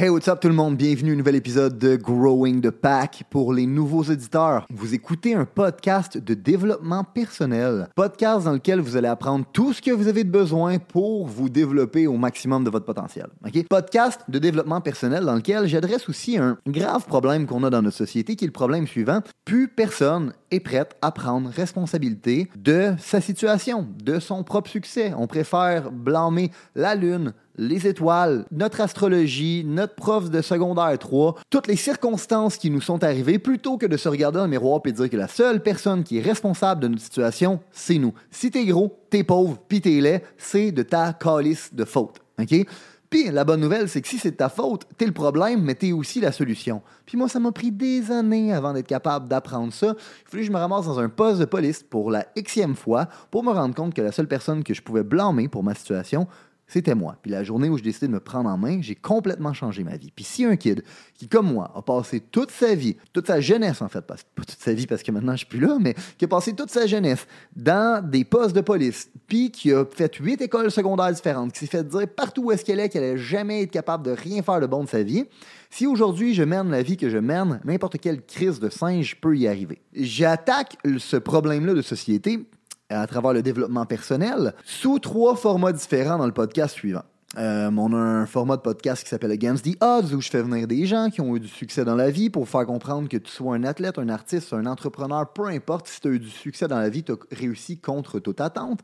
Hey, what's up tout le monde? Bienvenue à un nouvel épisode de Growing the Pack. Pour les nouveaux auditeurs, vous écoutez un podcast de développement personnel. Podcast dans lequel vous allez apprendre tout ce que vous avez de besoin pour vous développer au maximum de votre potentiel. OK? Podcast de développement personnel dans lequel j'adresse aussi un grave problème qu'on a dans notre société qui est le problème suivant. Plus personne est prête à prendre responsabilité de sa situation, de son propre succès. On préfère blâmer la lune, les étoiles, notre astrologie, notre prof de secondaire 3, toutes les circonstances qui nous sont arrivées, plutôt que de se regarder dans le miroir et dire que la seule personne qui est responsable de notre situation, c'est nous. Si t'es gros, t'es pauvre, pis t'es laid, c'est de ta calice de faute. OK? Puis la bonne nouvelle, c'est que si c'est de ta faute, t'es le problème, mais t'es aussi la solution. Puis moi, ça m'a pris des années avant d'être capable d'apprendre ça. Il fallait que je me ramasse dans un poste de police pour la xème fois pour me rendre compte que la seule personne que je pouvais blâmer pour ma situation, c'était moi. Puis la journée où j'ai décidé de me prendre en main, j'ai complètement changé ma vie. Puis si un kid qui, comme moi, a passé toute sa vie, toute sa jeunesse en fait, pas, toute sa vie parce que maintenant je suis plus là, mais qui a passé toute sa jeunesse dans des postes de police, puis qui a fait huit écoles secondaires différentes, qui s'est fait dire partout où est-ce qu'elle est qu'elle n'allait jamais être capable de rien faire de bon de sa vie, si aujourd'hui je mène la vie que je mène, n'importe quelle crise de singe peut y arriver. J'attaque ce problème-là de société à travers le développement personnel sous trois formats différents dans le podcast suivant. Euh, on a un format de podcast qui s'appelle Against the Odds où je fais venir des gens qui ont eu du succès dans la vie pour faire comprendre que tu sois un athlète, un artiste, un entrepreneur, peu importe, si tu as eu du succès dans la vie, tu as réussi contre toute attente.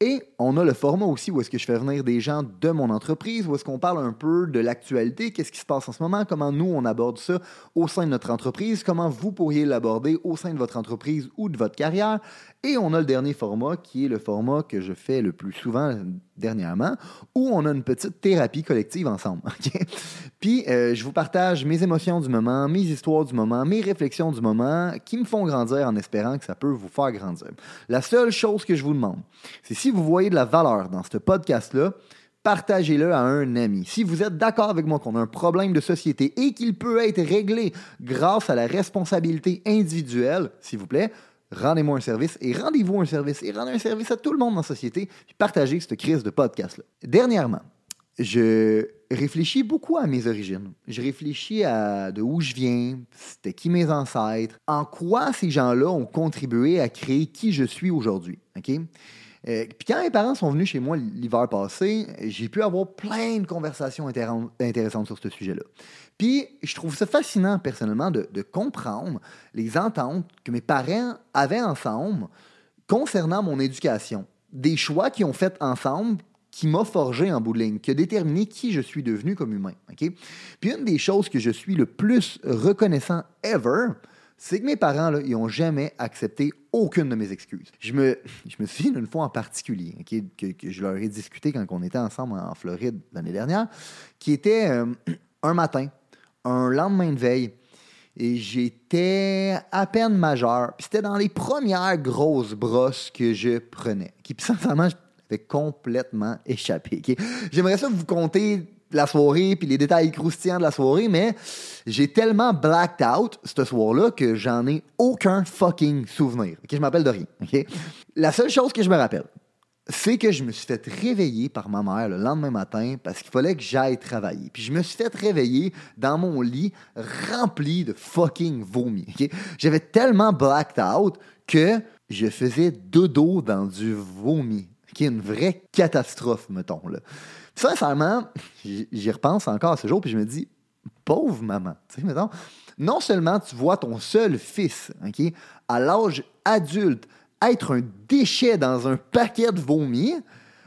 Et on a le format aussi où est-ce que je fais venir des gens de mon entreprise, où est-ce qu'on parle un peu de l'actualité, qu'est-ce qui se passe en ce moment, comment nous on aborde ça au sein de notre entreprise, comment vous pourriez l'aborder au sein de votre entreprise ou de votre carrière. Et on a le dernier format qui est le format que je fais le plus souvent dernièrement, où on a une petite thérapie collective ensemble. Puis euh, je vous partage mes émotions du moment, mes histoires du moment, mes réflexions du moment qui me font grandir en espérant que ça peut vous faire grandir. La seule chose que je vous demande, c'est si vous voyez de la valeur dans ce podcast-là, partagez-le à un ami. Si vous êtes d'accord avec moi qu'on a un problème de société et qu'il peut être réglé grâce à la responsabilité individuelle, s'il vous plaît, rendez-moi un service et rendez-vous un service et rendez un service à tout le monde dans la société, puis partagez cette crise de podcast-là. Dernièrement, je réfléchis beaucoup à mes origines. Je réfléchis à de où je viens, c'était qui mes ancêtres, en quoi ces gens-là ont contribué à créer qui je suis aujourd'hui. Euh, puis quand mes parents sont venus chez moi l'hiver passé, j'ai pu avoir plein de conversations intéressantes sur ce sujet-là. Puis je trouve ça fascinant personnellement de, comprendre les ententes que mes parents avaient ensemble concernant mon éducation. Des choix qu'ils ont fait ensemble qui m'a forgé en bout de ligne, qui a déterminé qui je suis devenu comme humain. Puis une des choses que je suis le plus reconnaissant ever, c'est que mes parents, là, ils n'ont jamais accepté aucune de mes excuses. Je me, je me souviens d'une fois en particulier que, je leur ai discuté quand on était ensemble en Floride l'année dernière, qui était euh, un matin, un lendemain de veille, et j'étais à peine majeur. Puis c'était dans les premières grosses brosses que je prenais. Puis sincèrement, j'avais complètement échappé. J'aimerais ça vous compter la soirée puis les détails croustillants de la soirée, mais j'ai tellement blacked out ce soir-là que j'en ai aucun fucking souvenir. Je m'appelle de rien. La seule chose que je me rappelle, c'est que je me suis fait réveiller par ma mère le lendemain matin parce qu'il fallait que j'aille travailler. Puis je me suis fait réveiller dans mon lit rempli de fucking vomi. J'avais tellement blacked out que je faisais dodo dans du vomi. Qui une vraie catastrophe, mettons. Là. Sincèrement, j'y repense encore ce jour, puis je me dis, pauvre maman. Tu sais, non seulement tu vois ton seul fils, OK, à l'âge adulte, être un déchet dans un paquet de vomi,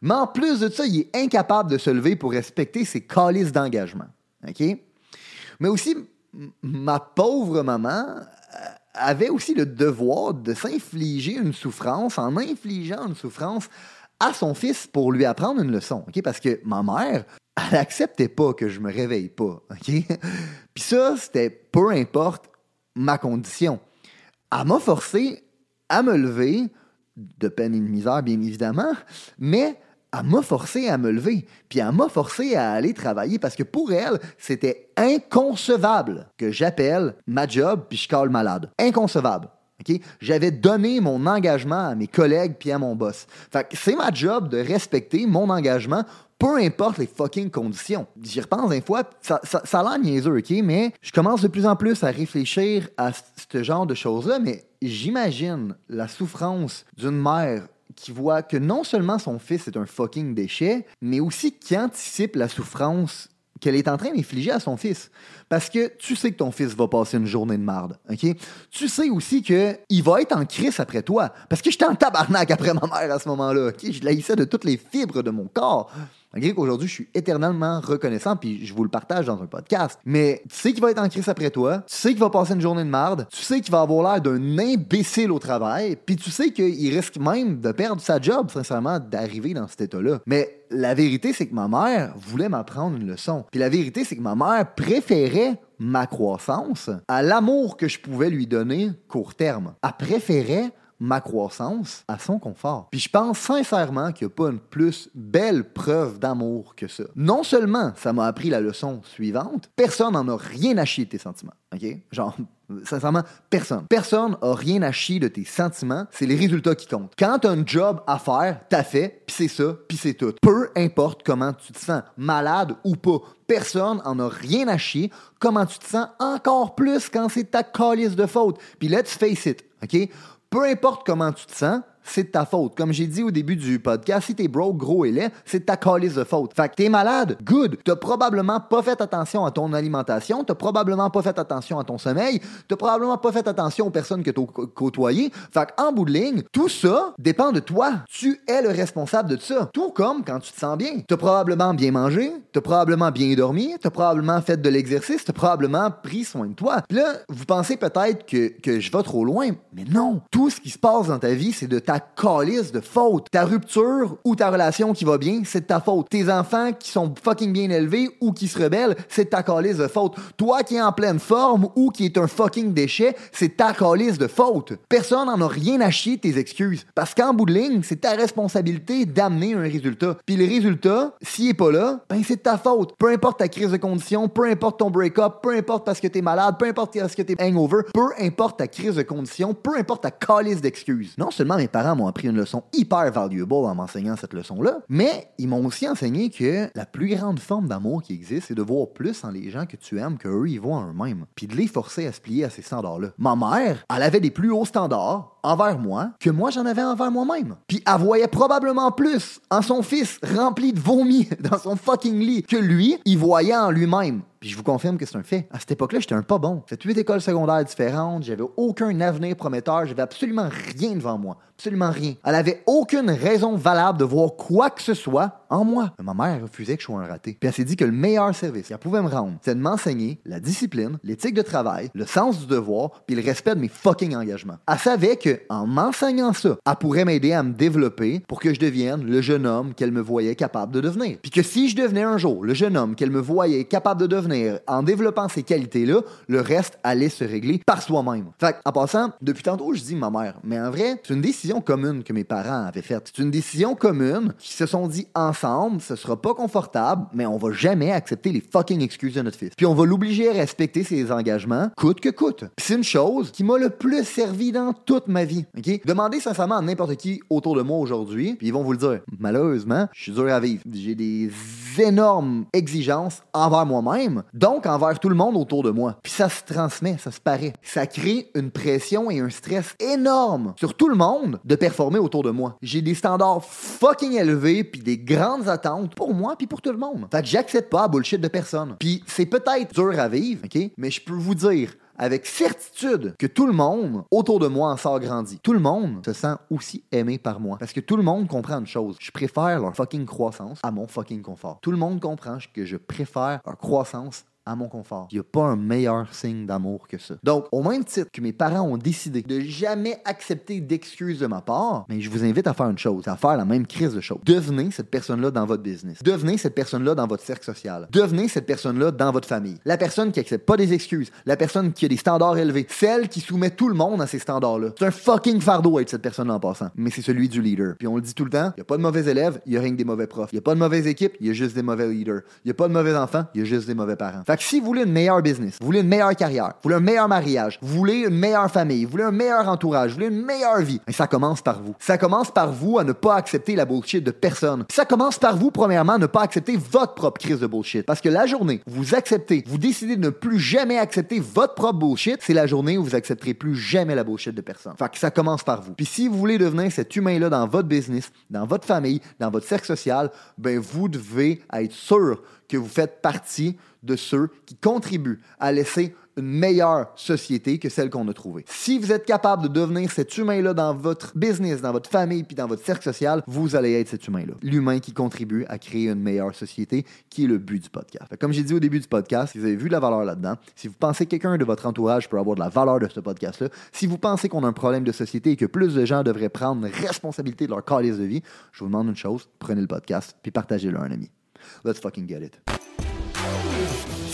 mais en plus de ça, il est incapable de se lever pour respecter ses calices d'engagement. Mais aussi, ma pauvre maman euh, avait aussi le devoir de s'infliger une souffrance en infligeant une souffrance à son fils pour lui apprendre une leçon. ok? Parce que ma mère, elle n'acceptait pas que je me réveille pas. ok? Puis ça, c'était peu importe ma condition. Elle m'a forcé à me lever, de peine et de misère, bien évidemment, mais elle m'a forcé à me lever, puis elle m'a forcé à aller travailler parce que pour elle, c'était inconcevable que j'appelle ma job puis je cale malade. Inconcevable. J'avais donné mon engagement à mes collègues puis à mon boss. C'est ma job de respecter mon engagement peu importe les fucking conditions. J'y repense des fois, ça, ça, ça a l'air niaiseux, OK? Mais je commence de plus en plus à réfléchir à ce genre de choses-là, mais j'imagine la souffrance d'une mère qui voit que non seulement son fils est un fucking déchet, mais aussi qui anticipe la souffrance qu'elle est en train d'infliger à son fils. Parce que tu sais que ton fils va passer une journée de marde? Tu sais aussi qu'il va être en crise après toi. Parce que j'étais en tabarnak après ma mère à ce moment-là, OK? Je laissais de toutes les fibres de mon corps. Malgré qu'aujourd'hui, je suis éternellement reconnaissant, puis je vous le partage dans un podcast. Mais tu sais qu'il va être en crise après toi, tu sais qu'il va passer une journée de marde, tu sais qu'il va avoir l'air d'un imbécile au travail, puis tu sais qu'il risque même de perdre sa job, sincèrement, d'arriver dans cet état-là. Mais la vérité, c'est que ma mère voulait m'apprendre une leçon. Puis la vérité, c'est que ma mère préférait ma croissance à l'amour que je pouvais lui donner court terme. Elle préférait ma croissance à son confort. Puis je pense sincèrement qu'il n'y a pas une plus belle preuve d'amour que ça. Non seulement ça m'a appris la leçon suivante, personne n'en a rien à chier de tes sentiments. OK? Genre, sincèrement, personne. Personne n'a rien à chier de tes sentiments, c'est les résultats qui comptent. Quand tu as un job à faire, t'as fait, puis c'est ça, puis c'est tout. Peu importe comment tu te sens, malade ou pas, personne en a rien à chier. Comment tu te sens, encore plus quand c'est ta calice de faute. Puis let's face it, OK? Peu importe comment tu te sens, c'est de ta faute. Comme j'ai dit au début du podcast, si t'es broke, gros et laid, c'est de ta calice de faute. Fait que t'es malade, good. T'as probablement pas fait attention à ton alimentation, t'as probablement pas fait attention à ton sommeil, t'as probablement pas fait attention aux personnes que t'as côtoyées. Fait qu'en bout de ligne, tout ça dépend de toi. Tu es le responsable de ça. Tout comme quand tu te sens bien. T'as probablement bien mangé, t'as probablement bien dormi, t'as probablement fait de l'exercice, t'as probablement pris soin de toi. Puis là, vous pensez peut-être que, que je vais trop loin, mais non. Tout ce qui se passe dans ta vie, c'est de ta calice de faute. Ta rupture ou ta relation qui va bien, c'est de ta faute. Tes enfants qui sont fucking bien élevés ou qui se rebellent, c'est de ta calice de faute. Toi qui es en pleine forme ou qui est un fucking déchet, c'est ta calice de faute. Personne n'en a rien à chier de tes excuses. Parce qu'en bout de ligne, c'est ta responsabilité d'amener un résultat. Puis le résultat, s'il est pas là, ben c'est de ta faute. Peu importe ta crise de condition, peu importe ton break-up, peu importe parce que t'es malade, peu importe parce que t'es hangover, peu importe ta crise de condition, peu importe ta calice d'excuses. Non seulement mes parents m'ont appris une leçon hyper valuable en m'enseignant cette leçon-là, mais ils m'ont aussi enseigné que la plus grande forme d'amour qui existe, c'est de voir plus en les gens que tu aimes qu'eux, ils voient en eux-mêmes, puis de les forcer à se plier à ces standards-là. Ma mère, elle avait des plus hauts standards envers moi que moi j'en avais envers moi-même. Puis elle voyait probablement plus en son fils rempli de vomi dans son fucking lit que lui, il voyait en lui-même. Puis je vous confirme que c'est un fait. À cette époque-là, j'étais un pas bon. J'ai huit écoles secondaires différentes, j'avais aucun avenir prometteur, j'avais absolument rien devant moi. Absolument rien. Elle avait aucune raison valable de voir quoi que ce soit en moi. Ma mère refusait que je sois un raté. Puis elle s'est dit que le meilleur service qu'elle pouvait me rendre, c'est de m'enseigner la discipline, l'éthique de travail, le sens du devoir, puis le respect de mes fucking engagements. Elle savait que en m'enseignant ça, elle pourrait m'aider à me développer pour que je devienne le jeune homme qu'elle me voyait capable de devenir. Puis que si je devenais un jour le jeune homme qu'elle me voyait capable de devenir en développant ces qualités-là, le reste allait se régler par soi-même. Fait en passant, depuis tantôt, je dis ma mère, mais en vrai, c'est une décision commune que mes parents avaient faite. C'est une décision commune qui se sont dit ensemble, ce sera pas confortable, mais on va jamais accepter les fucking excuses de notre fils. Puis on va l'obliger à respecter ses engagements, coûte que coûte. C'est une chose qui m'a le plus servi dans toute ma vie. OK? Demandez sincèrement à n'importe qui autour de moi aujourd'hui, puis ils vont vous le dire. Malheureusement, je suis dur à vivre. J'ai des énormes exigences envers moi-même, donc envers tout le monde autour de moi. Puis ça se transmet, ça se paraît. Ça crée une pression et un stress énorme sur tout le monde de performer autour de moi. J'ai des standards fucking élevés puis des attentes pour moi puis pour tout le monde. Fait que j'accepte pas la bullshit de personne. Puis c'est peut-être dur à vivre, OK? Mais je peux vous dire avec certitude que tout le monde autour de moi en sort grandi. Tout le monde se sent aussi aimé par moi. Parce que tout le monde comprend une chose. Je préfère leur fucking croissance à mon fucking confort. Tout le monde comprend que je préfère leur croissance à mon confort. Il n'y a pas un meilleur signe d'amour que ça. Donc, au même titre que mes parents ont décidé de jamais accepter d'excuses de ma part, mais je vous invite à faire une chose, à faire la même crise de choses. Devenez cette personne-là dans votre business. Devenez cette personne-là dans votre cercle social. Devenez cette personne-là dans votre famille. La personne qui accepte pas des excuses, la personne qui a des standards élevés, celle qui soumet tout le monde à ces standards-là. C'est un fucking fardeau être cette personne-là en passant, mais c'est celui du leader. Puis on le dit tout le temps, il y a pas de mauvais élèves, il y a rien que des mauvais profs. Il y a pas de mauvaise équipe, il y a juste des mauvais leaders. Il y a pas de mauvais enfants, il y a juste des mauvais parents. Si vous voulez une meilleure business, vous voulez une meilleure carrière, vous voulez un meilleur mariage, vous voulez une meilleure famille, vous voulez un meilleur entourage, vous voulez une meilleure vie, et ça commence par vous. Ça commence par vous à ne pas accepter la bullshit de personne. ça commence par vous, premièrement, à ne pas accepter votre propre crise de bullshit. Parce que la journée où vous acceptez, vous décidez de ne plus jamais accepter votre propre bullshit, c'est la journée où vous accepterez plus jamais la bullshit de personne. Fait que ça commence par vous. Puis si vous voulez devenir cet humain-là dans votre business, dans votre famille, dans votre cercle social, ben vous devez être sûr que vous faites partie de ceux qui contribuent à laisser une meilleure société que celle qu'on a trouvée. Si vous êtes capable de devenir cet humain-là dans votre business, dans votre famille, puis dans votre cercle social, vous allez être cet humain-là. L'humain qui contribue à créer une meilleure société, qui est le but du podcast. Comme j'ai dit au début du podcast, si vous avez vu la valeur là-dedans, si vous pensez que quelqu'un de votre entourage peut avoir de la valeur de ce podcast-là, si vous pensez qu'on a un problème de société et que plus de gens devraient prendre responsabilité de leur calice de vie, je vous demande une chose, prenez le podcast, puis partagez-le à un ami. Let's fucking get it